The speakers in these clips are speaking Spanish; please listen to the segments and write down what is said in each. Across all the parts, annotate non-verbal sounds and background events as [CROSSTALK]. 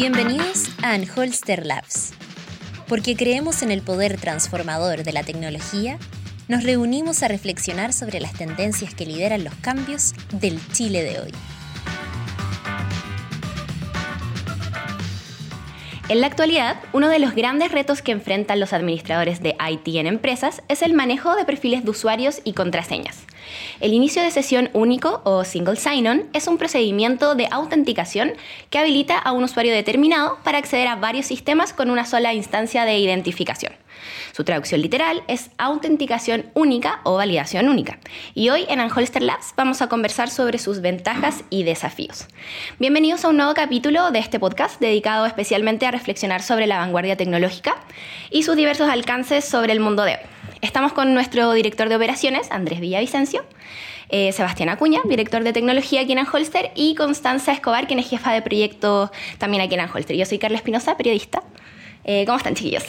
Bienvenidos a Anholster Labs. Porque creemos en el poder transformador de la tecnología, nos reunimos a reflexionar sobre las tendencias que lideran los cambios del Chile de hoy. En la actualidad, uno de los grandes retos que enfrentan los administradores de IT en empresas es el manejo de perfiles de usuarios y contraseñas. El inicio de sesión único o single sign-on es un procedimiento de autenticación que habilita a un usuario determinado para acceder a varios sistemas con una sola instancia de identificación. Su traducción literal es autenticación única o validación única. Y hoy en Anholster Labs vamos a conversar sobre sus ventajas y desafíos. Bienvenidos a un nuevo capítulo de este podcast dedicado especialmente a reflexionar sobre la vanguardia tecnológica y sus diversos alcances sobre el mundo de hoy. Estamos con nuestro director de operaciones, Andrés Villavicencio, eh, Sebastián Acuña, director de tecnología aquí en Anholster, y Constanza Escobar, quien es jefa de proyecto también aquí en Anholster. Yo soy Carla Espinosa, periodista. Eh, ¿Cómo están, chiquillos?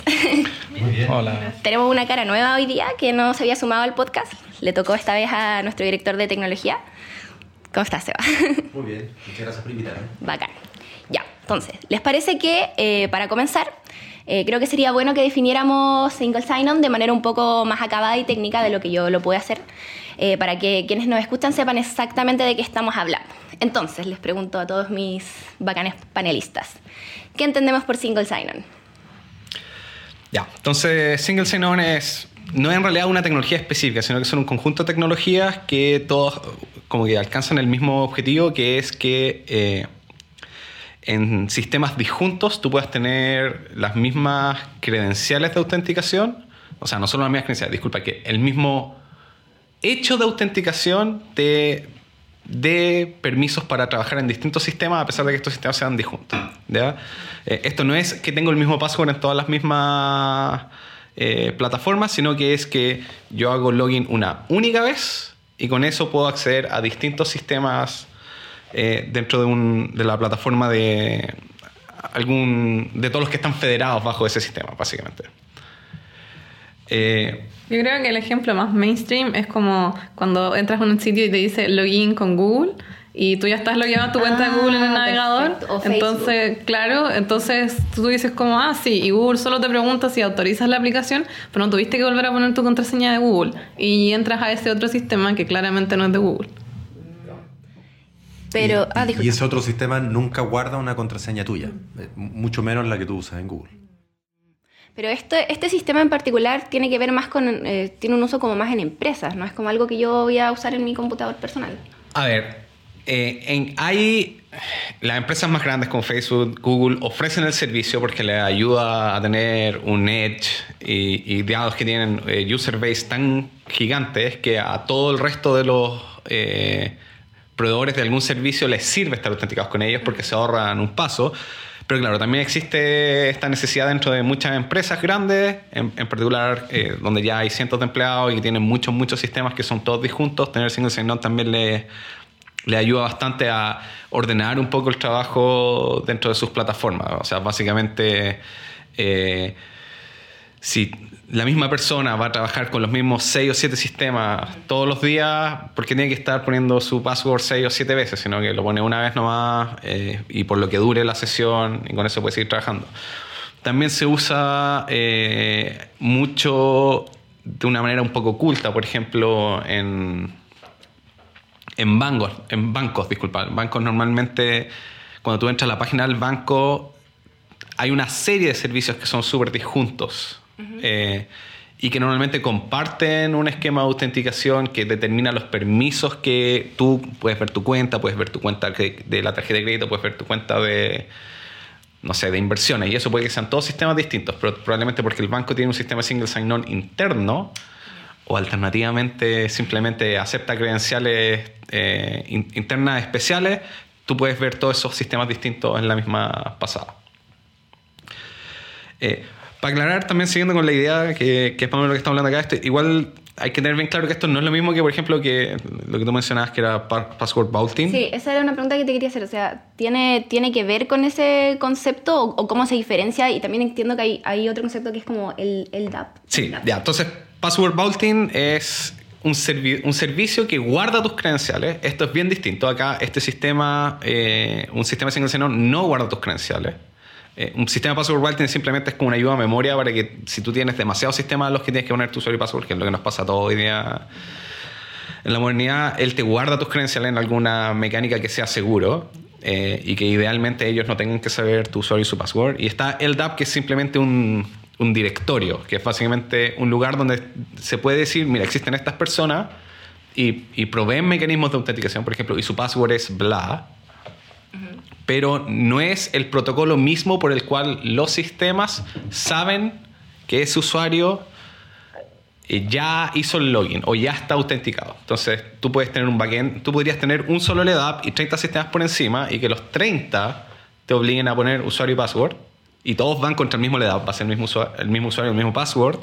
Muy bien. Hola. Tenemos una cara nueva hoy día que no se había sumado al podcast. Le tocó esta vez a nuestro director de tecnología. ¿Cómo estás, Seba? [LAUGHS] Muy bien. Muchas gracias por invitarme. Bacán. Ya, entonces, ¿les parece que eh, para comenzar eh, creo que sería bueno que definiéramos single sign-on de manera un poco más acabada y técnica de lo que yo lo puedo hacer, eh, para que quienes nos escuchan sepan exactamente de qué estamos hablando. Entonces, les pregunto a todos mis bacanes panelistas, ¿qué entendemos por single sign-on? Ya, entonces single sign-on es no es en realidad una tecnología específica, sino que son un conjunto de tecnologías que todos como que alcanzan el mismo objetivo, que es que eh, en sistemas disjuntos tú puedas tener las mismas credenciales de autenticación, o sea, no solo las mismas credenciales, disculpa, que el mismo hecho de autenticación te dé permisos para trabajar en distintos sistemas a pesar de que estos sistemas sean disjuntos. Eh, esto no es que tengo el mismo password en todas las mismas eh, plataformas, sino que es que yo hago login una única vez y con eso puedo acceder a distintos sistemas eh, dentro de, un, de, la plataforma de algún de todos los que están federados bajo ese sistema, básicamente. Eh, Yo creo que el ejemplo más mainstream es como cuando entras a un sitio y te dice login con Google y tú ya estás logueado a tu cuenta de Google en el ah, navegador. Entonces, claro, entonces tú dices como, ah, sí, y Google solo te pregunta si autorizas la aplicación, pero no tuviste que volver a poner tu contraseña de Google y entras a ese otro sistema que claramente no es de Google. Pero, y, ah, y ese otro sistema nunca guarda una contraseña tuya, eh, mucho menos la que tú usas en Google. Pero este, este sistema en particular tiene que ver más con, eh, tiene un uso como más en empresas, no es como algo que yo voy a usar en mi computador personal. A ver, eh, en, hay las empresas más grandes como Facebook, Google ofrecen el servicio porque les ayuda a tener un edge y, y dados que tienen user base tan gigantes que a todo el resto de los proveedores de algún servicio les sirve estar autenticados con ellos porque se ahorran un paso. Pero claro, también existe esta necesidad dentro de muchas empresas grandes, en, particular eh, donde ya hay cientos de empleados y tienen muchos, muchos sistemas que son todos disjuntos. Tener single sign-on también le, le ayuda bastante a ordenar un poco el trabajo dentro de sus plataformas. O sea, básicamente, eh, si la misma persona va a trabajar con los mismos 6 o 7 sistemas todos los días, porque tiene que estar poniendo su password 6 o 7 veces, sino que lo pone una vez nomás eh, y por lo que dure la sesión y con eso puede seguir trabajando. También se usa eh, mucho de una manera un poco oculta, por ejemplo, en, en bancos, en bancos, disculpa. Bancos normalmente, cuando tú entras a la página del banco, hay una serie de servicios que son súper disjuntos eh, y que normalmente comparten un esquema de autenticación que determina los permisos que tú puedes ver tu cuenta, puedes ver tu cuenta de la tarjeta de crédito, puedes ver tu cuenta de, no sé, de inversiones. Y eso puede que sean todos sistemas distintos, pero probablemente porque el banco tiene un sistema single sign-on interno o alternativamente simplemente acepta credenciales eh, internas especiales, tú puedes ver todos esos sistemas distintos en la misma pasada. Eh, para aclarar, también siguiendo con la idea que, que es más lo que estamos hablando acá, este, igual hay que tener bien claro que esto no es lo mismo que, por ejemplo, que lo que tú mencionabas que era password vaulting. Sí, esa era una pregunta que te quería hacer. O sea, ¿tiene, tiene que ver con ese concepto o, cómo se diferencia? Y también entiendo que hay, hay otro concepto que es como el, el DAP. Sí, ya. Entonces, password vaulting es un, un, servicio que guarda tus credenciales. Esto es bien distinto. Acá, este sistema, eh, un sistema signo no guarda tus credenciales. Eh, un sistema password wallet simplemente es como una ayuda a memoria para que si tú tienes demasiados sistemas en los que tienes que poner tu usuario y password, que es lo que nos pasa todo hoy día en la modernidad, él te guarda tus credenciales en alguna mecánica que sea seguro eh, y que idealmente ellos no tengan que saber tu usuario y su password. Y está LDAP, que es simplemente un, un directorio, que es básicamente un lugar donde se puede decir, mira, existen estas personas y, y proveen mecanismos de autenticación, por ejemplo, y su password es bla, pero no es el protocolo mismo por el cual los sistemas saben que ese usuario eh, ya hizo el login o ya está autenticado. Entonces, tú puedes tener un backend, tú podrías tener un solo LDAP y 30 sistemas por encima y que los 30 te obliguen a poner usuario y password y todos van contra el mismo LDAP, va a ser el mismo usuario, el mismo, usuario, el mismo password,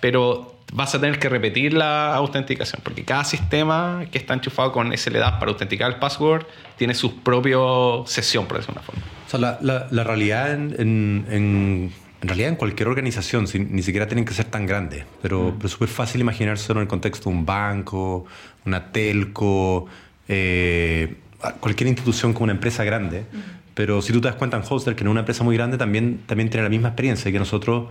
pero vas a tener que repetir la autenticación, porque cada sistema que está enchufado con ese LDAP para autenticar el password tiene su propia sesión, por decirlo de una forma. O sea, la, la, la realidad en, en, en, en, realidad en cualquier organización, sin, ni siquiera tienen que ser tan grandes, pero, pero es súper fácil imaginarse en el contexto de un banco, una telco, eh, cualquier institución como una empresa grande. Pero si tú te das cuenta en Hoster, que en una empresa muy grande también, también tiene la misma experiencia que nosotros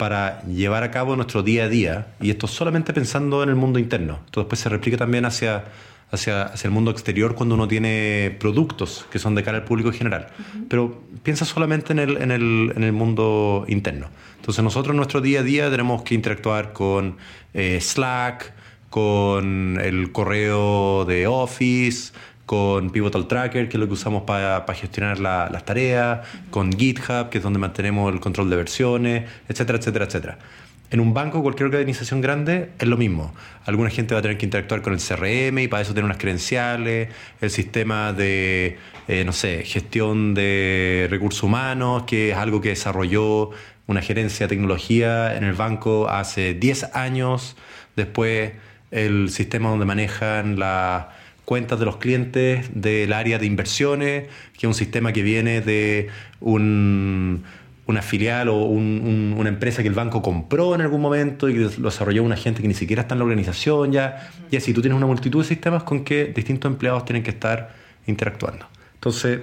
para llevar a cabo nuestro día a día, y esto solamente pensando en el mundo interno. Esto después se replica también hacia, hacia, hacia el mundo exterior cuando uno tiene productos que son de cara al público en general. Uh -huh. Pero piensa solamente en el, en, el, en el mundo interno. Entonces nosotros en nuestro día a día tenemos que interactuar con eh, Slack, con el correo de Office, con Pivotal Tracker, que es lo que usamos para pa gestionar la, las tareas, con GitHub, que es donde mantenemos el control de versiones, etcétera, etcétera, etcétera. En un banco, cualquier organización grande, es lo mismo. Alguna gente va a tener que interactuar con el CRM y para eso tiene unas credenciales, el sistema de, eh, no sé, gestión de recursos humanos, que es algo que desarrolló una gerencia de tecnología en el banco hace 10 años. Después, el sistema donde manejan la cuentas de los clientes del área de inversiones, que es un sistema que viene de un, una filial o un, un, una empresa que el banco compró en algún momento y que lo desarrolló una gente que ni siquiera está en la organización ya. Y así tú tienes una multitud de sistemas con que distintos empleados tienen que estar interactuando. Entonces,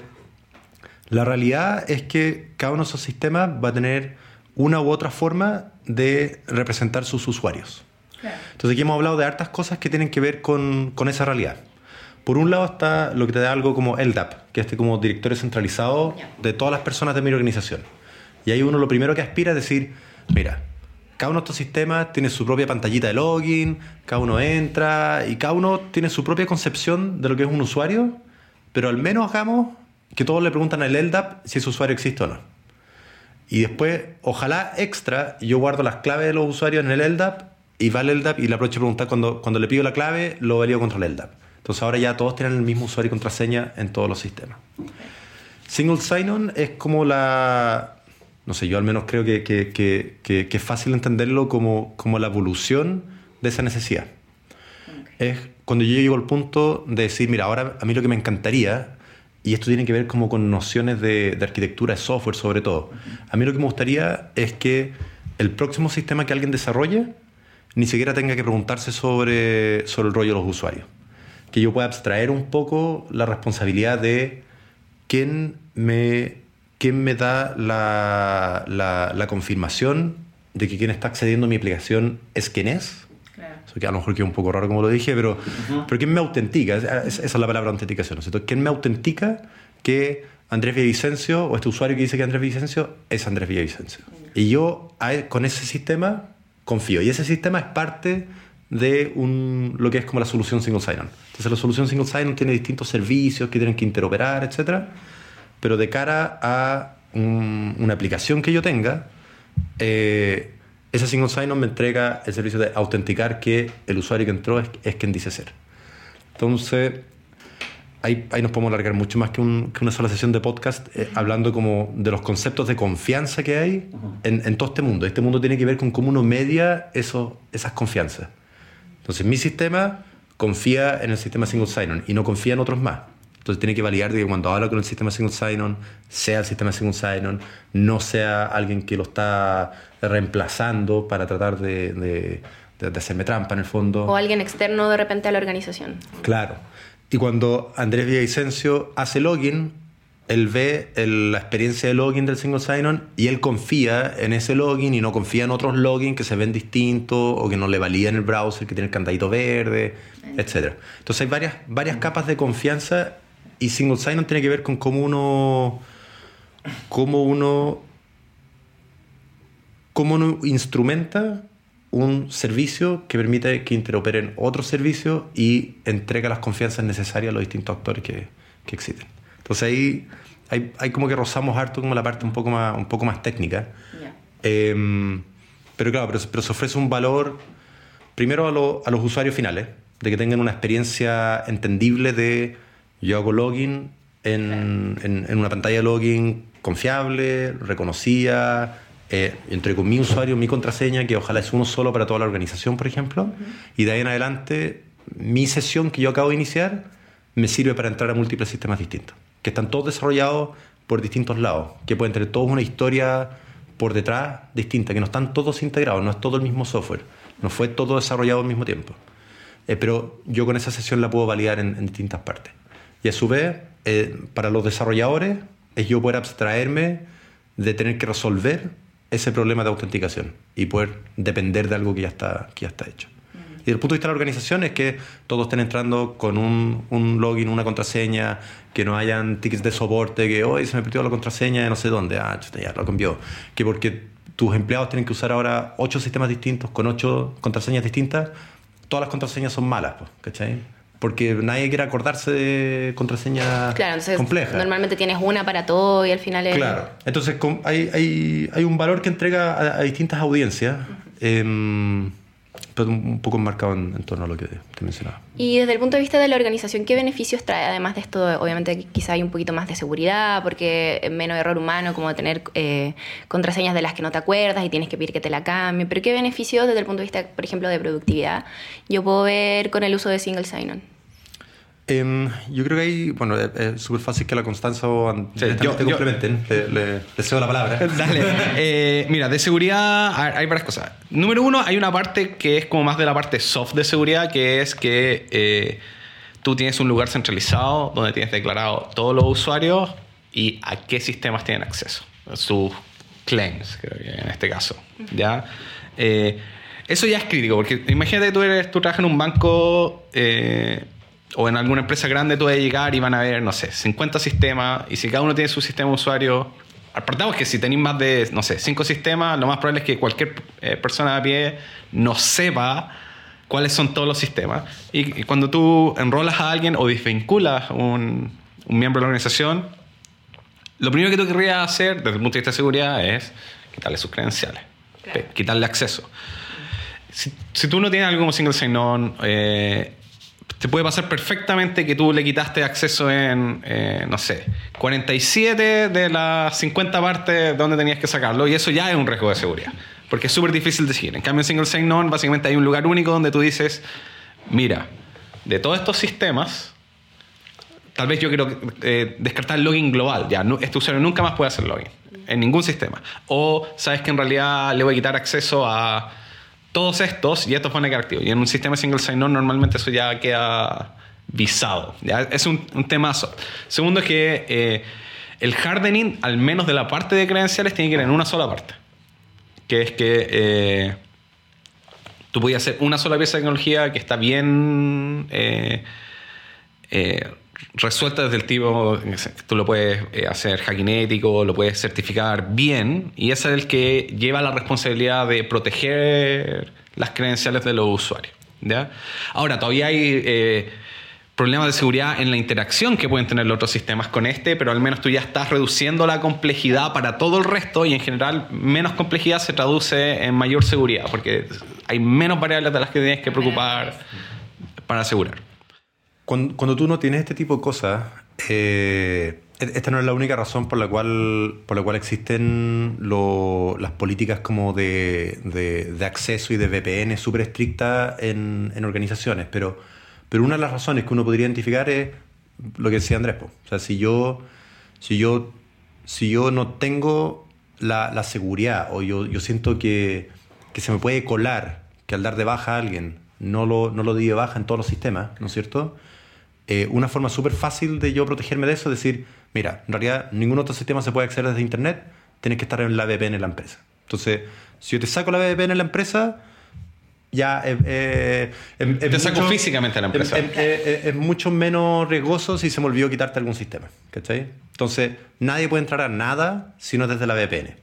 la realidad es que cada uno de esos sistemas va a tener una u otra forma de representar sus usuarios. Claro. Entonces aquí hemos hablado de hartas cosas que tienen que ver con, con esa realidad. Por un lado está lo que te da algo como LDAP, que es este como directorio centralizado de todas las personas de mi organización. Y ahí uno lo primero que aspira es decir, mira, cada uno de estos sistemas tiene su propia pantallita de login, cada uno entra y cada uno tiene su propia concepción de lo que es un usuario, pero al menos hagamos que todos le preguntan al LDAP si ese usuario existe o no. Y después, ojalá extra, yo guardo las claves de los usuarios en el LDAP y va el LDAP y le aprovecho a preguntar cuando, cuando le pido la clave, lo valido contra el LDAP. Entonces ahora ya todos tienen el mismo usuario y contraseña en todos los sistemas. Single sign-on es como la... No sé, yo al menos creo que, que, que, que es fácil entenderlo como, como la evolución de esa necesidad. Okay. Es cuando yo llego al punto de decir, mira, ahora a mí lo que me encantaría, y esto tiene que ver como con nociones de, de arquitectura de software sobre todo, a mí lo que me gustaría es que el próximo sistema que alguien desarrolle ni siquiera tenga que preguntarse sobre, sobre el rollo de los usuarios que yo pueda abstraer un poco la responsabilidad de quién me, quién me da la, la, la confirmación de que quien está accediendo a mi aplicación es quien es. Claro. Eso que a lo mejor queda un poco raro como lo dije, pero, uh -huh. pero ¿quién me autentica? Esa es la palabra autenticación. ¿no? ¿Quién me autentica que Andrés Villavicencio o este usuario que dice que Andrés Villavicencio es Andrés Villavicencio? Uh -huh. Y yo con ese sistema confío. Y ese sistema es parte de un, lo que es como la solución single sign-on. Entonces la solución single sign-on tiene distintos servicios que tienen que interoperar, etc. Pero de cara a un, una aplicación que yo tenga, eh, ese single sign-on me entrega el servicio de autenticar que el usuario que entró es, es quien dice ser. Entonces, ahí, ahí nos podemos alargar mucho más que, un, que una sola sesión de podcast eh, hablando como de los conceptos de confianza que hay en, en, todo este mundo. Este mundo tiene que ver con cómo uno media eso, esas confianzas. Entonces mi sistema confía en el sistema single sign-on y no confía en otros más. Entonces tiene que validar de que cuando habla con el sistema single sign-on, sea el sistema single sign-on, no sea alguien que lo está reemplazando para tratar de, de, hacerme trampa en el fondo. O alguien externo de repente a la organización. Claro. Y cuando Andrés Villavicencio hace login, él ve la experiencia de login del single sign-on y él confía en ese login y no confía en otros login que se ven distintos o que no le valían el browser, que tiene el candadito verde, etc. Entonces hay varias, varias capas de confianza y single sign-on tiene que ver con cómo uno, cómo uno, cómo uno instrumenta un servicio que permite que interoperen otros servicios y entrega las confianzas necesarias a los distintos actores que, que existen. Entonces ahí hay, hay, como que rozamos harto como la parte un poco más, un poco más técnica. Em, pero claro, pero, se ofrece un valor primero a, a, los usuarios finales, de que tengan una experiencia entendible de yo hago login en, en, una pantalla de login confiable, reconocida, eh, entre con mi usuario, mi contraseña, que ojalá es uno solo para toda la organización, por ejemplo, y de ahí en adelante mi sesión que yo acabo de iniciar me sirve para entrar a múltiples sistemas distintos que están todos desarrollados por distintos lados, que pueden tener todos una historia por detrás distinta, que no están todos integrados, no es todo el mismo software, no fue todo desarrollado al mismo tiempo. Eh, pero yo con esa sesión la puedo validar en, distintas partes. Y a su vez, eh, para los desarrolladores, es yo poder abstraerme de tener que resolver ese problema de autenticación y poder depender de algo que ya está, que ya está hecho. Y el punto de vista de la organización es que todos estén entrando con un, un login, una contraseña, que no hayan tickets de soporte, que hoy se me perdió la contraseña de no sé dónde, ah, ya lo cambió. Que porque tus empleados tienen que usar ahora ocho sistemas distintos con ocho contraseñas distintas, todas las contraseñas son malas, ¿cachai? Porque nadie quiere acordarse de contraseñas claro, complejas. Normalmente tienes una para todo y al final es... Claro, entonces hay, hay, hay un valor que entrega a, distintas audiencias un poco enmarcado en, torno a lo que te mencionaba. Y desde el punto de vista de la organización, ¿qué beneficios trae? Además de esto, obviamente quizá hay un poquito más de seguridad, porque menos error humano, como tener eh, contraseñas de las que no te acuerdas y tienes que pedir que te la cambien. Pero ¿qué beneficios desde el punto de vista, por ejemplo, de productividad yo puedo ver con el uso de single sign-on? Em, yo creo que ahí, bueno, es súper fácil que la Constanza o sí, yo, te complementen. Le, cedo la palabra. [LAUGHS] Dale. Eh, mira, de seguridad hay varias cosas. Número uno, hay una parte que es como más de la parte soft de seguridad, que es que eh, tú tienes un lugar centralizado donde tienes declarado todos los usuarios y a qué sistemas tienen acceso. Sus claims, creo que en este caso. ¿ya? Eh, eso ya es crítico, porque imagínate tú, eres, tú trabajas en un banco o en alguna empresa grande tú vas a llegar y van a ver, no sé, 50 sistemas y si cada uno tiene su sistema de usuario, apartamos que si tenéis más de, no sé, 5 sistemas, lo más probable es que cualquier eh, persona a pie no sepa cuáles son todos los sistemas. Y, cuando tú enrolas a alguien o desvinculas un, un miembro de la organización, lo primero que tú querrías hacer desde el punto de vista de seguridad es quitarle sus credenciales, quitarle acceso. Si, si, tú no tienes algo como single sign-on, eh, te puede pasar perfectamente que tú le quitaste acceso en, eh, no sé, 47 de las 50 partes donde tenías que sacarlo y eso ya es un riesgo de seguridad, porque es súper difícil de seguir. En cambio, en Single Sign-On básicamente hay un lugar único donde tú dices, mira, de todos estos sistemas, tal vez yo quiero eh, descartar el login global, ya, este usuario nunca más puede hacer login en ningún sistema. O sabes que en realidad le voy a quitar acceso a todos estos y estos a quedar activos. Y en un sistema single sign-on normalmente eso ya queda visado. Es un, un temazo. Segundo es que eh, el hardening, al menos de la parte de credenciales, tiene que ir en una sola parte. Que es que eh, tú puedes hacer una sola pieza de tecnología que está bien eh, resuelta desde el tipo, tú lo puedes eh, hacer hackinético, lo puedes certificar bien, y ese es el que lleva la responsabilidad de proteger las credenciales de los usuarios. ¿ya? Ahora, todavía hay eh, problemas de seguridad en la interacción que pueden tener los otros sistemas con este, pero al menos tú ya estás reduciendo la complejidad para todo el resto y en general menos complejidad se traduce en mayor seguridad, porque hay menos variables de las que tienes que preocupar para asegurar. Cuando, tú no tienes este tipo de cosas, eh, e-, esta no es la única razón por la cual, por la cual existen las políticas como de, de, acceso y de VPN súper estrictas en, en, organizaciones, pero, pero una de las razones que uno podría identificar es lo que decía Andrés. O sea, si yo, si yo, si yo no tengo la, la seguridad o yo, yo siento que, que, se me puede colar que al dar de baja a alguien no lo, no lo di de baja en todos los sistemas, ¿no es cierto? Eh, una forma súper fácil de yo protegerme de eso es decir, mira, en realidad ningún otro sistema se puede acceder desde Internet, tienes que estar en la VPN en la empresa. Entonces, si yo te saco la VPN en la empresa, ya eh, eh, em, te saco físicamente a la empresa. Em, eh, es mucho menos riesgoso si se me olvidó quitarte algún sistema. ¿cachai? Entonces, nadie puede entrar a nada si no es desde la VPN.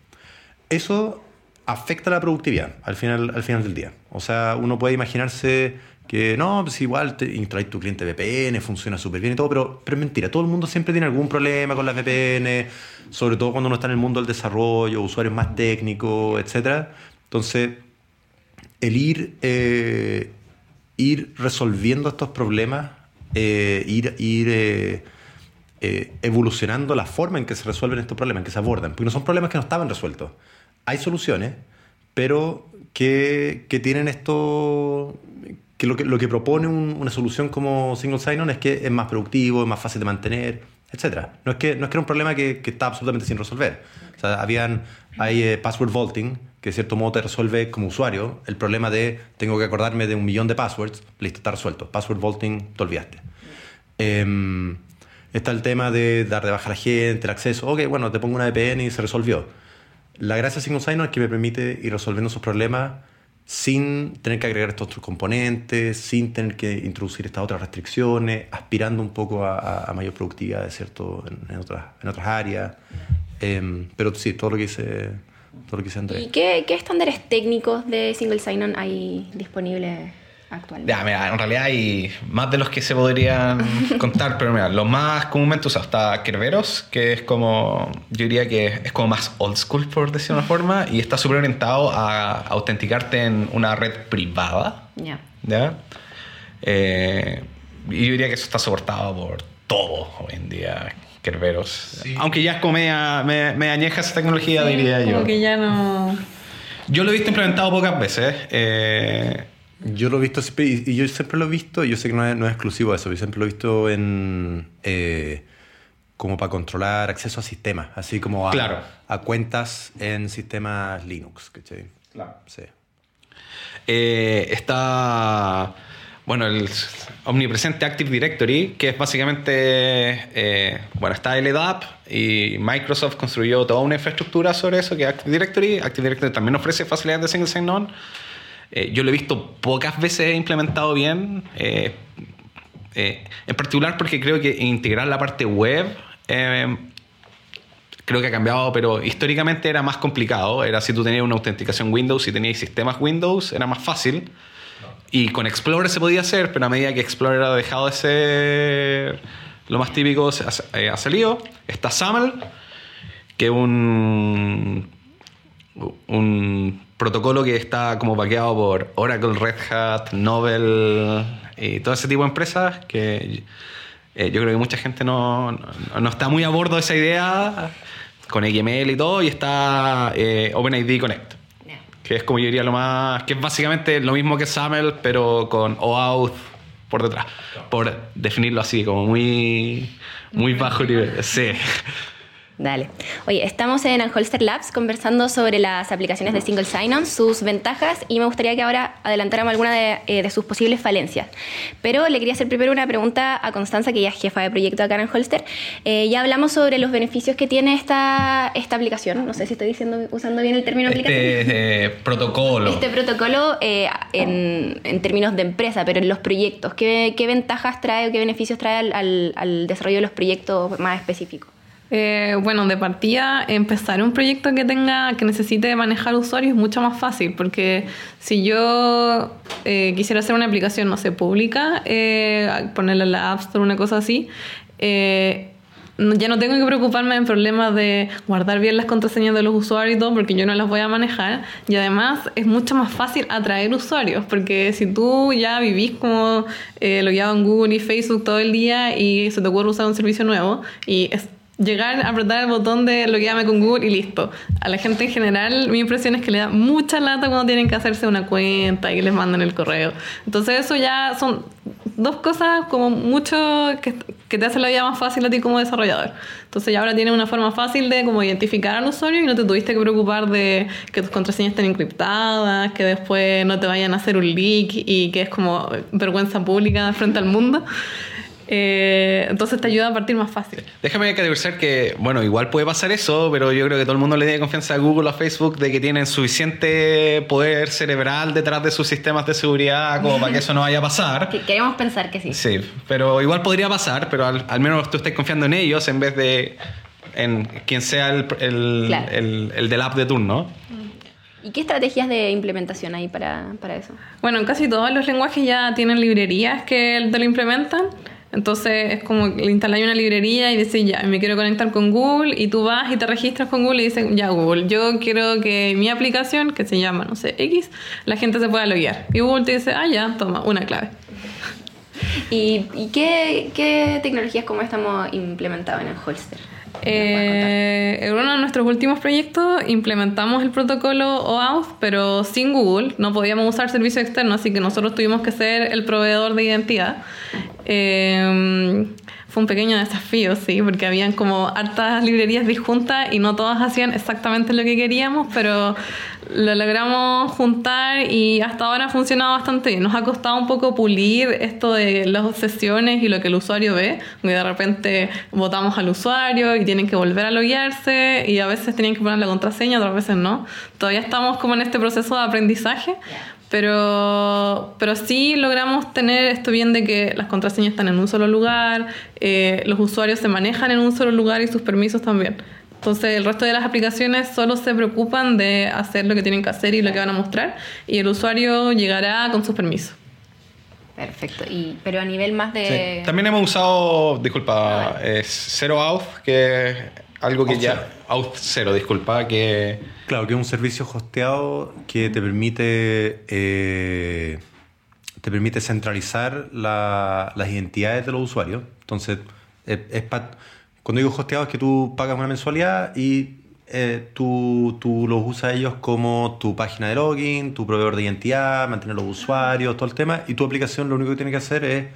Eso afecta la productividad al final, al final del día. O sea, uno puede imaginarse que no, pues igual te instalas tu cliente VPN, funciona súper bien y todo, pero, pero es mentira. Todo el mundo siempre tiene algún problema con las VPN, sobre todo cuando uno está en el mundo del desarrollo, usuarios más técnicos, etc. Entonces, el ir, eh, ir resolviendo estos problemas, eh, ir, ir eh, evolucionando la forma en que se resuelven estos problemas, en que se abordan, porque no son problemas que no estaban resueltos. Hay soluciones, pero que, que tienen esto, que lo que, lo que propone una solución como Single Sign-On es que es más productivo, es más fácil de mantener, etc. No es que, no es que era un problema que, que está absolutamente sin resolver. O sea, habían, hay password vaulting, que de cierto modo te resuelve como usuario el problema de tengo que acordarme de un millón de passwords, listo, está resuelto. Password vaulting, te olvidaste. Em, está el tema de dar de baja a la gente, el acceso. Ok, bueno, te pongo una VPN y se resolvió. La gracia de Single Sign-On es que me permite ir resolviendo esos problemas sin tener que agregar estos otros componentes, sin tener que introducir estas otras restricciones, aspirando un poco a, mayor productividad, ¿cierto? En, otras, en otras áreas. Em, pero sí, todo lo que hice ¿Y qué, estándares técnicos de Single Sign-On hay disponibles actualmente? Ya, mira, en realidad hay más de los que se podrían [LAUGHS] contar, pero mira, los más comúnmente usados está Kerberos, que es como, yo diría que es como más old school, por decirlo de una forma, y está súper orientado a autenticarte en una red privada. Ya. ¿Ya? Eh, y yo diría que eso está soportado por todo hoy en día. Kerberos. Aunque ya es como media, añeja esa tecnología, diría yo. Como que ya no. Yo lo he visto implementado pocas veces. Eh, yo lo he visto siempre, y yo siempre lo he visto, yo sé que no es, no es exclusivo de eso, yo siempre lo he visto en. Eh, como para controlar acceso a sistemas, así como a, a cuentas en sistemas Linux. ¿cachai? Claro. Sí. Eh, está bueno, el omnipresente Active Directory, que es básicamente, eh, bueno, está LDAP y Microsoft construyó toda una infraestructura sobre eso, que es Active Directory. Active Directory también ofrece facilidades de single sign-on. Eh, yo lo he visto pocas veces implementado bien, eh, en particular porque creo que integrar la parte web creo que ha cambiado, pero históricamente era más complicado. Era si tú tenías una autenticación Windows, si tenías sistemas Windows, era más fácil. Y con Explorer se podía hacer, pero a medida que Explorer ha dejado de ser lo más típico, eh, ha, salido. Está SAML, que es un, un protocolo que está como vaqueado por Oracle, Red Hat, Novell y todo ese tipo de empresas que eh, yo creo que mucha gente no, no, está muy a bordo de esa idea con XML y todo y está eh, OpenID Connect que es como yo diría lo más, que es básicamente lo mismo que SAML, pero con OAuth por detrás, por definirlo así, como muy, muy bajo nivel. Sí. Dale. Oye, estamos en Holster Labs conversando sobre las aplicaciones de Single Sign-On, sus ventajas y me gustaría que ahora adelantáramos alguna de, eh, sus posibles falencias. Pero le quería hacer primero una pregunta a Constanza, que ya es jefa de proyecto acá en Holster. Eh, ya hablamos sobre los beneficios que tiene esta, esta aplicación. No sé si estoy diciendo, usando bien el término este, aplicación. Este protocolo. Este protocolo eh, en, en, términos de empresa, pero en los proyectos. ¿Qué, qué ventajas trae o qué beneficios trae al, al, al desarrollo de los proyectos más específicos? Eh, bueno, de partida, empezar un proyecto que tenga, que necesite manejar usuarios es mucho más fácil, porque si yo eh, quisiera hacer una aplicación, no sé, pública, eh, ponerla en la App Store, una cosa así, ya no tengo que preocuparme en problemas de guardar bien las contraseñas de los usuarios y todo, porque yo no las voy a manejar. Y además es mucho más fácil atraer usuarios, porque si tú ya vivís como eh, logueado en Google y Facebook todo el día y se te ocurre usar un servicio nuevo y es llegar, apretar el botón de lo que llame con Google y listo. A la gente en general, mi impresión es que le da mucha lata cuando tienen que hacerse una cuenta y les mandan el correo. Entonces eso ya son dos cosas como mucho que, que te hacen la vida más fácil a ti como desarrollador. Entonces ya ahora tienes una forma fácil de como identificar al usuario y no te tuviste que preocupar de que tus contraseñas estén encriptadas, que después no te vayan a hacer un leak y que es como vergüenza pública frente al mundo. Eh, entonces te ayuda a partir más fácil. Déjame categorizar que, bueno, igual puede pasar eso, pero yo creo que todo el mundo le tiene confianza a Google o a Facebook de que tienen suficiente poder cerebral detrás de sus sistemas de seguridad como para que eso no vaya a pasar. [LAUGHS] Queremos pensar que sí. Sí, pero igual podría pasar, pero al, menos tú estés confiando en ellos en vez de en quien sea el, el, el, del app de turno. ¿Y qué estrategias de implementación hay para, para eso? Bueno, en casi todos los lenguajes ya tienen librerías que te lo implementan. Entonces es como le instalas una librería y dices, ya, me quiero conectar con Google y tú vas y te registras con Google y dices, ya Google, yo quiero que mi aplicación, que se llama, no sé, X, la gente se pueda loguear. Y Google te dice, ah, ya, toma, una clave. [LAUGHS] ¿Y, qué, qué, tecnologías como estamos implementados en el Holster? Eh, en uno de nuestros últimos proyectos implementamos el protocolo OAuth, pero sin Google. No podíamos usar servicio externo, así que nosotros tuvimos que ser el proveedor de identidad. Eh, fue un pequeño desafío, sí, porque habían como hartas librerías disjuntas y no todas hacían exactamente lo que queríamos, pero lo logramos juntar y hasta ahora ha funcionado bastante bien. Nos ha costado un poco pulir esto de las sesiones y lo que el usuario ve, porque de repente votamos al usuario y tienen que volver a loguearse y a veces tenían que poner la contraseña, otras veces no. Todavía estamos como en este proceso de aprendizaje, pero, pero sí logramos tener esto bien de que las contraseñas están en un solo lugar, eh, los usuarios se manejan en un solo lugar y sus permisos también. Entonces el resto de las aplicaciones solo se preocupan de hacer lo que tienen que hacer y lo que van a mostrar y el usuario llegará con sus permisos. Perfecto. Y, pero a nivel más de... También hemos usado, disculpa, es Zero Auth, que algo que ya... Zero, disculpa, que... Claro, que es un servicio hosteado que te permite... Eh, te permite centralizar las identidades de los usuarios. Entonces, es, es cuando digo hosteado es que tú pagas una mensualidad y eh, tú, tú, los usas ellos como tu página de login, tu proveedor de identidad, mantener los usuarios, todo el tema. Y tu aplicación lo único que tiene que hacer es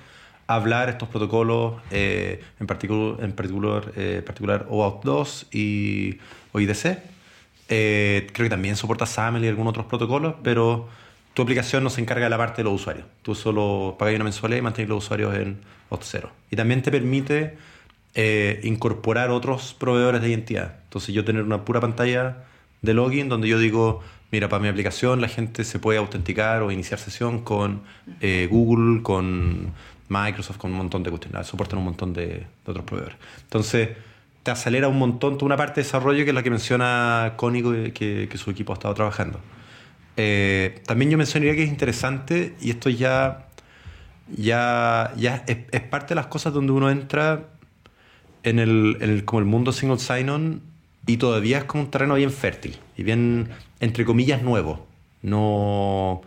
hablar estos protocolos, eh, en, particular, en particular, eh, particular OAuth 2 y OIDC. creo que también soporta SAML y algunos otros protocolos, pero tu aplicación no se encarga de la parte de los usuarios. Tú solo pagas una mensualidad y mantienes los usuarios en OAuth 0. Y también te permite eh, incorporar otros proveedores de identidad. Entonces yo tener una pura pantalla de login donde yo digo, mira, para mi aplicación la gente se puede autenticar o iniciar sesión con eh, Google, con Microsoft, con un montón de cuestiones, soportan un montón de, otros proveedores. Entonces te acelera un montón toda una parte de desarrollo que es la que menciona Cónico que, que su equipo ha estado trabajando. Eh, también yo mencionaría que es interesante y esto ya, ya, ya es, es, parte de las cosas donde uno entra en el, como el mundo single sign-on y todavía es como un terreno bien fértil y bien, entre comillas, nuevo. No,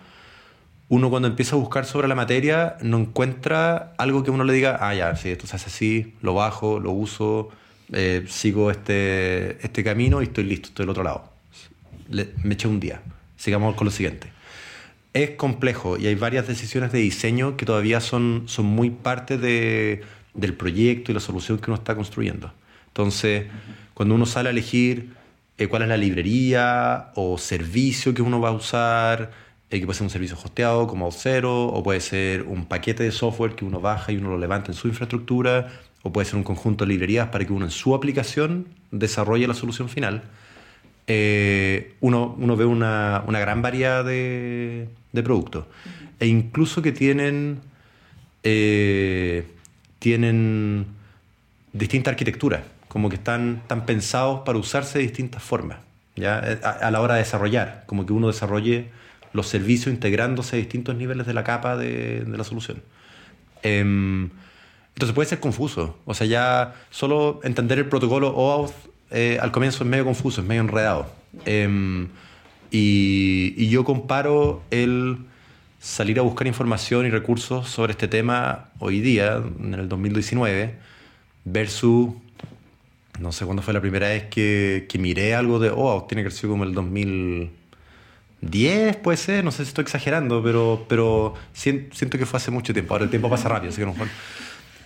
uno cuando empieza a buscar sobre la materia no encuentra algo que uno le diga, ah, ya, sí, esto se hace así, lo bajo, lo uso, eh, sigo este, este camino y estoy listo, estoy del otro lado. me eché un día. Sigamos con lo siguiente. Es complejo y hay varias decisiones de diseño que todavía son, son muy parte de del proyecto y la solución que uno está construyendo. Entonces, cuando uno sale a elegir eh, cuál es la librería o servicio que uno va a usar, eh, que puede ser un servicio hosteado como Auth0, o puede ser un paquete de software que uno baja y uno lo levanta en su infraestructura, o puede ser un conjunto de librerías para que uno en su aplicación desarrolle la solución final. Eh, uno, uno, ve una, una gran variedad de, de, productos. E incluso que tienen tienen distinta arquitectura, como que están, tan pensados para usarse de distintas formas, ¿ya? A, la hora de desarrollar, como que uno desarrolle los servicios integrándose a distintos niveles de la capa de, la solución. Em, entonces puede ser confuso, o sea, ya solo entender el protocolo OAuth eh, al comienzo es medio confuso, es medio enredado. Em, y, y yo comparo el salir a buscar información y recursos sobre este tema hoy día, en el 2019, versus, no sé cuándo fue la primera vez que, que miré algo de, oh, tiene que ser como el 2010, puede ser, no sé si estoy exagerando, pero, pero siento que fue hace mucho tiempo. Ahora el tiempo pasa rápido, así que no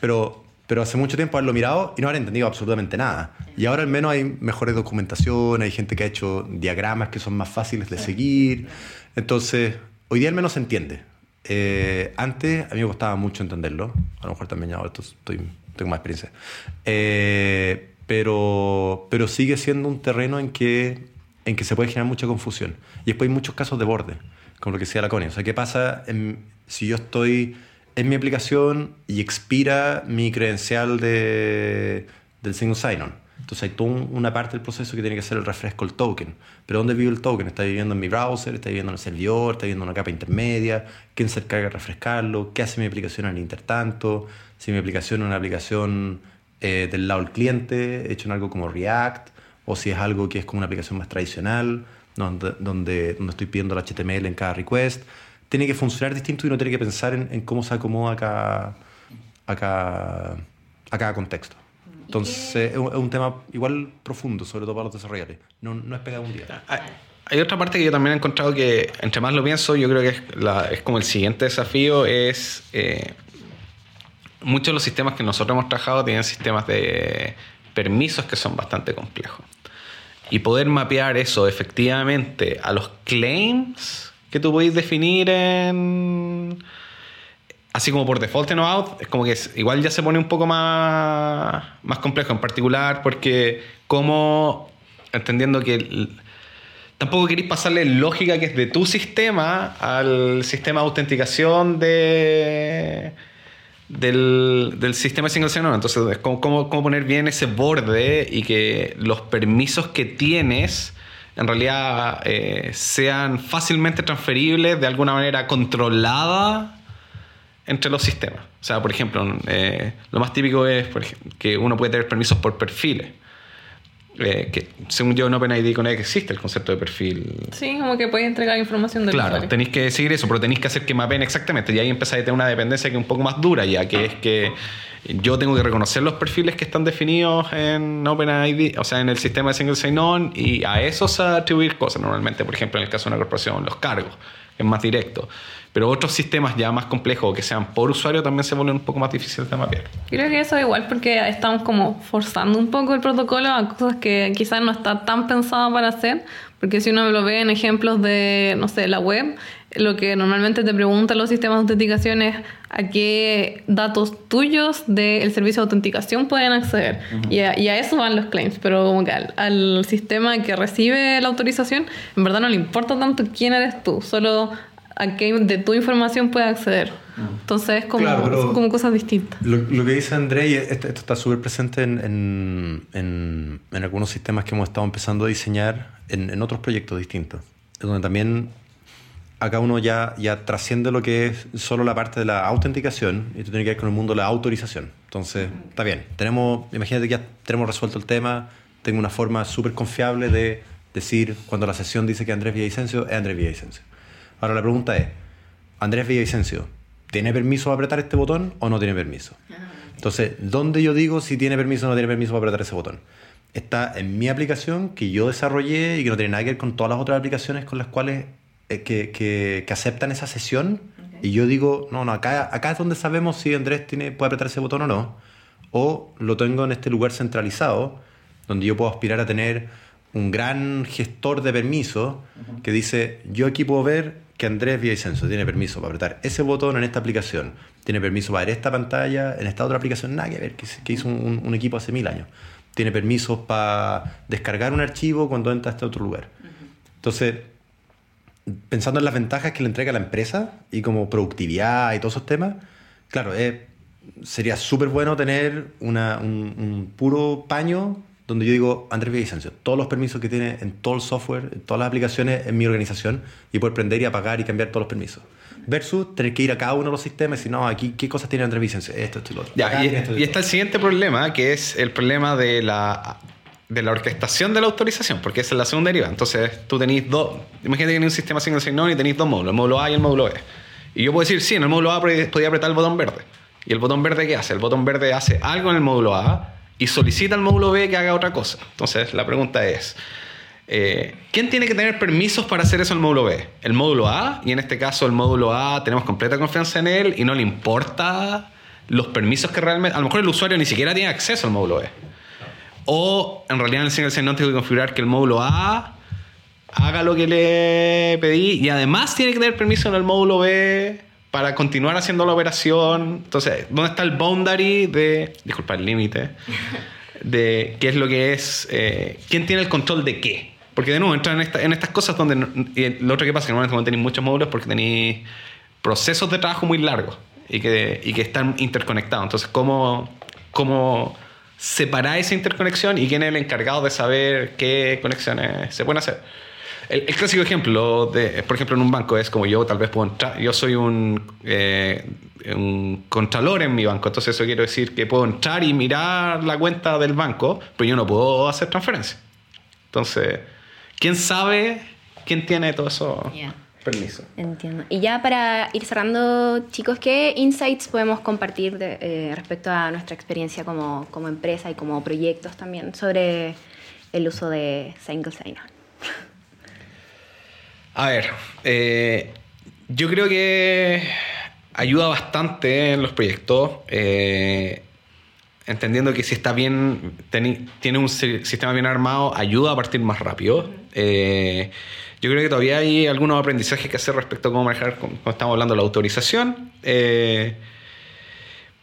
Pero, pero hace mucho tiempo haberlo mirado y no haber entendido absolutamente nada. Y ahora al menos hay mejores documentación, hay gente que ha hecho diagramas que son más fáciles de seguir. Entonces, hoy día al menos se entiende. eh, antes a mí me costaba mucho entenderlo. A lo mejor también ya ahora estoy, tengo más experiencia. Eh, pero, pero sigue siendo un terreno en que, en que se puede generar mucha confusión. Y después hay muchos casos de borde, como lo que decía la Connie. O sea, ¿qué pasa si yo estoy en mi aplicación y expira mi credencial de, del single sign-on? Entonces hay toda una parte del proceso que tiene que ser el refresco del token. Pero ¿dónde vive el token? ¿Está viviendo en mi browser? ¿Está viviendo en el servidor? ¿Está viviendo en una capa intermedia? ¿Quién se encarga de refrescarlo? ¿Qué hace mi aplicación al intertanto? Si mi aplicación es una aplicación eh, del lado del cliente, hecho en algo como React, o si es algo que es como una aplicación más tradicional, donde, donde, donde estoy pidiendo el HTML en cada request. Tiene que funcionar distinto y uno tiene que pensar en, en cómo se acomoda cada, a cada, a cada contexto. Entonces es un, tema igual profundo, sobre todo para los desarrolladores. No, no es pegado un día. Hay, otra parte que yo también he encontrado que, entre más lo pienso, yo creo que es, es como el siguiente desafío, es... Eh, muchos de los sistemas que nosotros hemos trabajado tienen sistemas de permisos que son bastante complejos. Y poder mapear eso efectivamente a los claims que tú podéis definir en así como por default en out, es como que igual ya se pone un poco más, más complejo, en particular porque como, entendiendo que tampoco queréis pasarle lógica que es de tu sistema al sistema de autenticación de, del, del sistema single sign-on. Entonces, es como, cómo, poner bien ese borde y que los permisos que tienes en realidad eh, sean fácilmente transferibles de alguna manera controlada entre los sistemas. O sea, por ejemplo, eh, lo más típico es que uno puede tener permisos por perfiles. Eh, que según yo en OpenID con que existe el concepto de perfil. Sí, como que puedes entregar información del Claro, tenéis que seguir eso, pero tenéis que hacer que mapen exactamente. Y ahí empezáis a tener una dependencia que es un poco más dura, ya que es que yo tengo que reconocer los perfiles que están definidos en OpenID, o sea, en el sistema de Single Sign-On, y a esos atribuir cosas. Normalmente, por ejemplo, en el caso de una corporación, los cargos, es más directo. Pero otros sistemas ya más complejos que sean por usuario también se vuelven un poco más difíciles de mapear. Creo que eso es igual porque estamos como forzando un poco el protocolo a cosas que quizás no está tan pensado para hacer. Porque si uno lo ve en ejemplos de, no sé, la web, lo que normalmente te preguntan los sistemas de autenticación es a qué datos tuyos del servicio de autenticación pueden acceder. y, a, eso van los claims, pero como que al, al, sistema que recibe la autorización, en verdad no le importa tanto quién eres tú, solo a qué de tu información puede acceder. Entonces es como, son como cosas distintas. Lo, que dice André, y esto, está súper presente en, en, en, algunos sistemas que hemos estado empezando a diseñar en, otros proyectos distintos, donde también acá uno ya, ya trasciende lo que es solo la parte de la autenticación y tú tienes que ver con el mundo de la autorización. Entonces, está bien, tenemos, imagínate que ya tenemos resuelto el tema, tengo una forma súper confiable de decir cuando la sesión dice que Andrés Villavicencio es Andrés Villavicencio Ahora la pregunta es, Andrés Villavicencio, ¿tiene permiso para apretar este botón o no tiene permiso? Ah, Entonces, ¿dónde yo digo si tiene permiso o no tiene permiso para apretar ese botón? Está en mi aplicación que yo desarrollé y que no tiene nada que ver con todas las otras aplicaciones con las cuales eh, que, que, aceptan esa sesión. Y yo digo, no, no, acá, acá es donde sabemos si Andrés tiene, puede apretar ese botón o no. O lo tengo en este lugar centralizado, donde yo puedo aspirar a tener un gran gestor de permisos que dice, yo aquí puedo ver que Andrés Villavicencio tiene permiso para apretar ese botón en esta aplicación, tiene permiso para ver esta pantalla en esta otra aplicación, nada que ver, que, hizo un, equipo hace mil años. Tiene permisos para descargar un archivo cuando entra a este otro lugar. Entonces, pensando en las ventajas que le entrega la empresa y como productividad y todos esos temas, claro, sería súper bueno tener un puro paño donde yo digo, Andrés Villavicencio, todos los permisos que tiene en todo el software, en todas las aplicaciones en mi organización y poder prender y apagar y cambiar todos los permisos. Versus tener que ir a cada uno de los sistemas y decir, no, aquí, ¿qué cosas tiene Andrés Villavicencio? Esto, esto y lo otro. y, está el siguiente problema, que es el problema de la, de la orquestación de la autorización, porque esa es la segunda deriva. Entonces, tú tenéis dos, imagínate que tenéis un sistema single sign-on y tenéis dos módulos, el módulo A y el módulo B. Y yo puedo decir, sí, en el módulo A podía apretar el botón verde. ¿Y el botón verde qué hace? El botón verde hace algo en el módulo A y solicita al módulo B que haga otra cosa. Entonces, la pregunta es, eh, ¿quién tiene que tener permisos para hacer eso el módulo B? ¿El módulo A? Y en este caso, el módulo A tenemos completa confianza en él y no le importa los permisos que realmente... A lo mejor el usuario ni siquiera tiene acceso al módulo B. O en realidad en el single sign tengo que configurar que el módulo A haga lo que le pedí y además tiene que tener permiso en el módulo B para continuar haciendo la operación. Entonces, ¿dónde está el boundary de, disculpa, el límite, de qué es lo que es, eh, quién tiene el control de qué? Porque de nuevo, entran en, estas cosas donde, y lo otro que pasa que normalmente tenéis muchos módulos porque tenéis procesos de trabajo muy largos y que, y que están interconectados. Entonces, ¿cómo, cómo separar esa interconexión y quién es el encargado de saber qué conexiones se pueden hacer? El, clásico ejemplo, de, por ejemplo, en un banco es como yo tal vez puedo entrar, yo soy un, eh, un contralor en mi banco, entonces eso quiere decir que puedo entrar y mirar la cuenta del banco, pero yo no puedo hacer transferencia. Entonces, ¿quién sabe quién tiene todo eso? Permiso. Entiendo. Y ya para ir cerrando, chicos, ¿qué insights podemos compartir eh, respecto a nuestra experiencia como, como, empresa y como proyectos también sobre el uso de Single Sign-On? A ver, eh, yo creo que ayuda bastante en los proyectos, eh, entendiendo que si está bien, tiene un sistema bien armado, ayuda a partir más rápido. Eh, yo creo que todavía hay algunos aprendizajes que hacer respecto a cómo manejar, como estamos hablando, la autorización.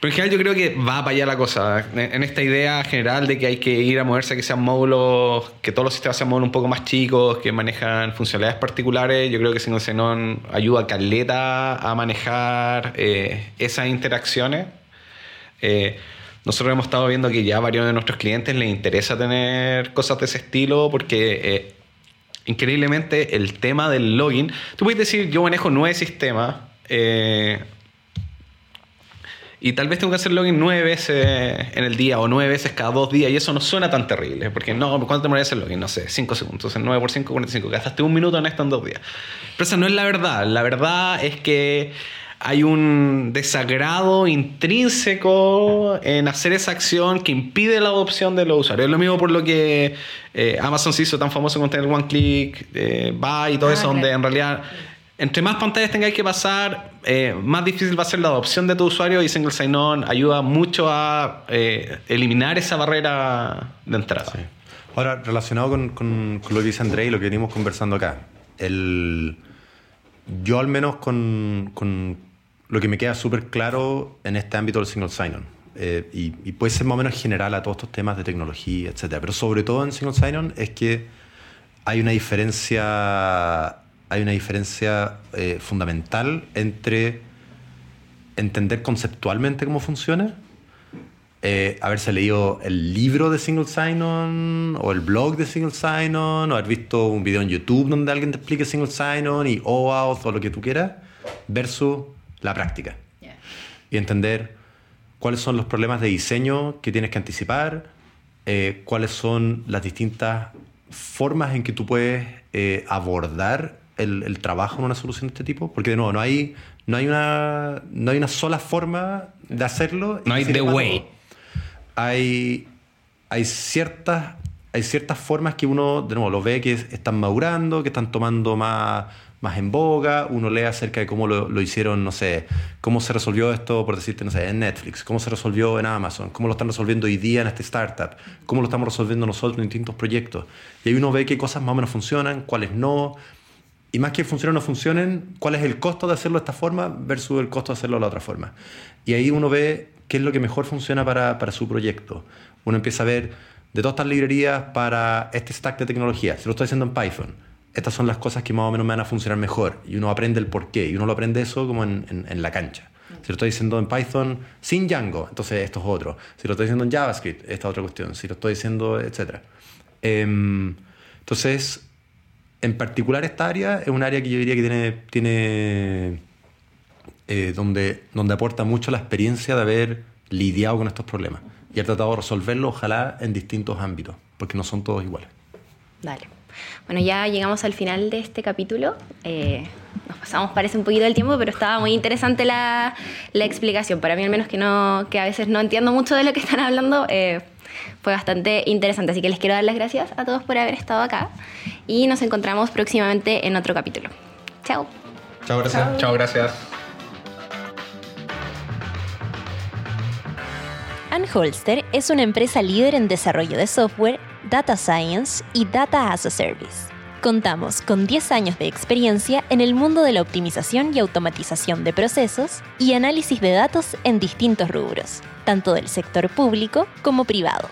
Pero en general yo creo que va para allá la cosa. En esta idea general de que hay que ir a moverse que sean módulos, que todos los sistemas sean módulos un poco más chicos, que manejan funcionalidades particulares, yo creo que Single Xenon ayuda a Caleta a manejar eh, esas interacciones. Eh, nosotros hemos estado viendo que ya a varios de nuestros clientes les interesa tener cosas de ese estilo porque eh, increíblemente el tema del login, tú puedes decir yo manejo nueve sistemas, y tal vez tengo que hacer login nueve veces en el día o nueve veces cada dos días y eso no suena tan terrible, porque no, ¿cuánto demoraría hacer login? No sé, cinco segundos, entonces 9 por 5, 45, gastaste un minuto en esto en dos días. Pero esa no es la verdad, la verdad es que hay un desagrado intrínseco en hacer esa acción que impide la adopción de los usuarios. Es lo mismo por lo que eh, Amazon se hizo tan famoso con tener One Click, eh, Buy y todo ah, eso, donde en realidad entre más pantallas tengáis que pasar, eh, más difícil va a ser la adopción de tu usuario y Single Sign-On ayuda mucho a eh, eliminar esa barrera de entrada. Ahora, relacionado con, lo que dice André y lo que venimos conversando acá, el, yo al menos con, lo que me queda súper claro en este ámbito del Single Sign-On, eh, y, y, puede ser más o menos general a todos estos temas de tecnología, etc. Pero sobre todo en Single Sign-On es que hay una diferencia hay una diferencia eh, fundamental entre entender conceptualmente cómo funciona, eh, haberse leído el libro de Single Sign-On o el blog de Single Sign-On o haber visto un video en YouTube donde alguien te explique Single Sign-On y OAuth o lo que tú quieras, versus la práctica. Y entender cuáles son los problemas de diseño que tienes que anticipar, eh, cuáles son las distintas formas en que tú puedes abordar el, trabajo en una solución de este tipo? Porque de nuevo, no hay, no hay, una, no hay una sola forma de hacerlo. No hay the way. Hay, hay, ciertas, hay ciertas formas que uno, de nuevo, lo ve que están madurando, que están tomando más, más en boga. Uno lee acerca de cómo lo, lo, hicieron, no sé, cómo se resolvió esto, por decirte, no sé, en Netflix, cómo se resolvió en Amazon, cómo lo están resolviendo hoy día en este startup, cómo lo estamos resolviendo nosotros en distintos proyectos. Y ahí uno ve qué cosas más o menos funcionan, cuáles no y más que funcionen o no funcionen, cuál es el costo de hacerlo de esta forma versus el costo de hacerlo de la otra forma. Y ahí uno ve qué es lo que mejor funciona para, para su proyecto. Uno empieza a ver de todas estas librerías para este stack de tecnología. Si lo estoy haciendo en Python, estas son las cosas que más o menos me van a funcionar mejor. Y uno aprende el por qué. Y uno lo aprende eso como en, en, la cancha. Si lo estoy diciendo en Python sin Django, entonces esto es otro. Si lo estoy diciendo en JavaScript, esta es otra cuestión. Si lo estoy diciendo, etc. Em, entonces, en particular esta área es un área que yo diría que tiene, tiene eh, donde, donde aporta mucho la experiencia de haber lidiado con estos problemas y ha tratado de resolverlo, ojalá en distintos ámbitos, porque no son todos iguales. Dale. Bueno, ya llegamos al final de este capítulo. Eh, nos pasamos, parece un poquito del tiempo, pero estaba muy interesante la, la, explicación. Para mí, al menos que, no, que a veces no entiendo mucho de lo que están hablando, eh, fue bastante interesante. Así que les quiero dar las gracias a todos por haber estado acá y nos encontramos próximamente en otro capítulo. Chao. Chao, gracias. Chao, gracias. Anholster es una empresa líder en desarrollo de software, data science y data as a service. Contamos con 10 años de experiencia en el mundo de la optimización y automatización de procesos y análisis de datos en distintos rubros, tanto del sector público como privado.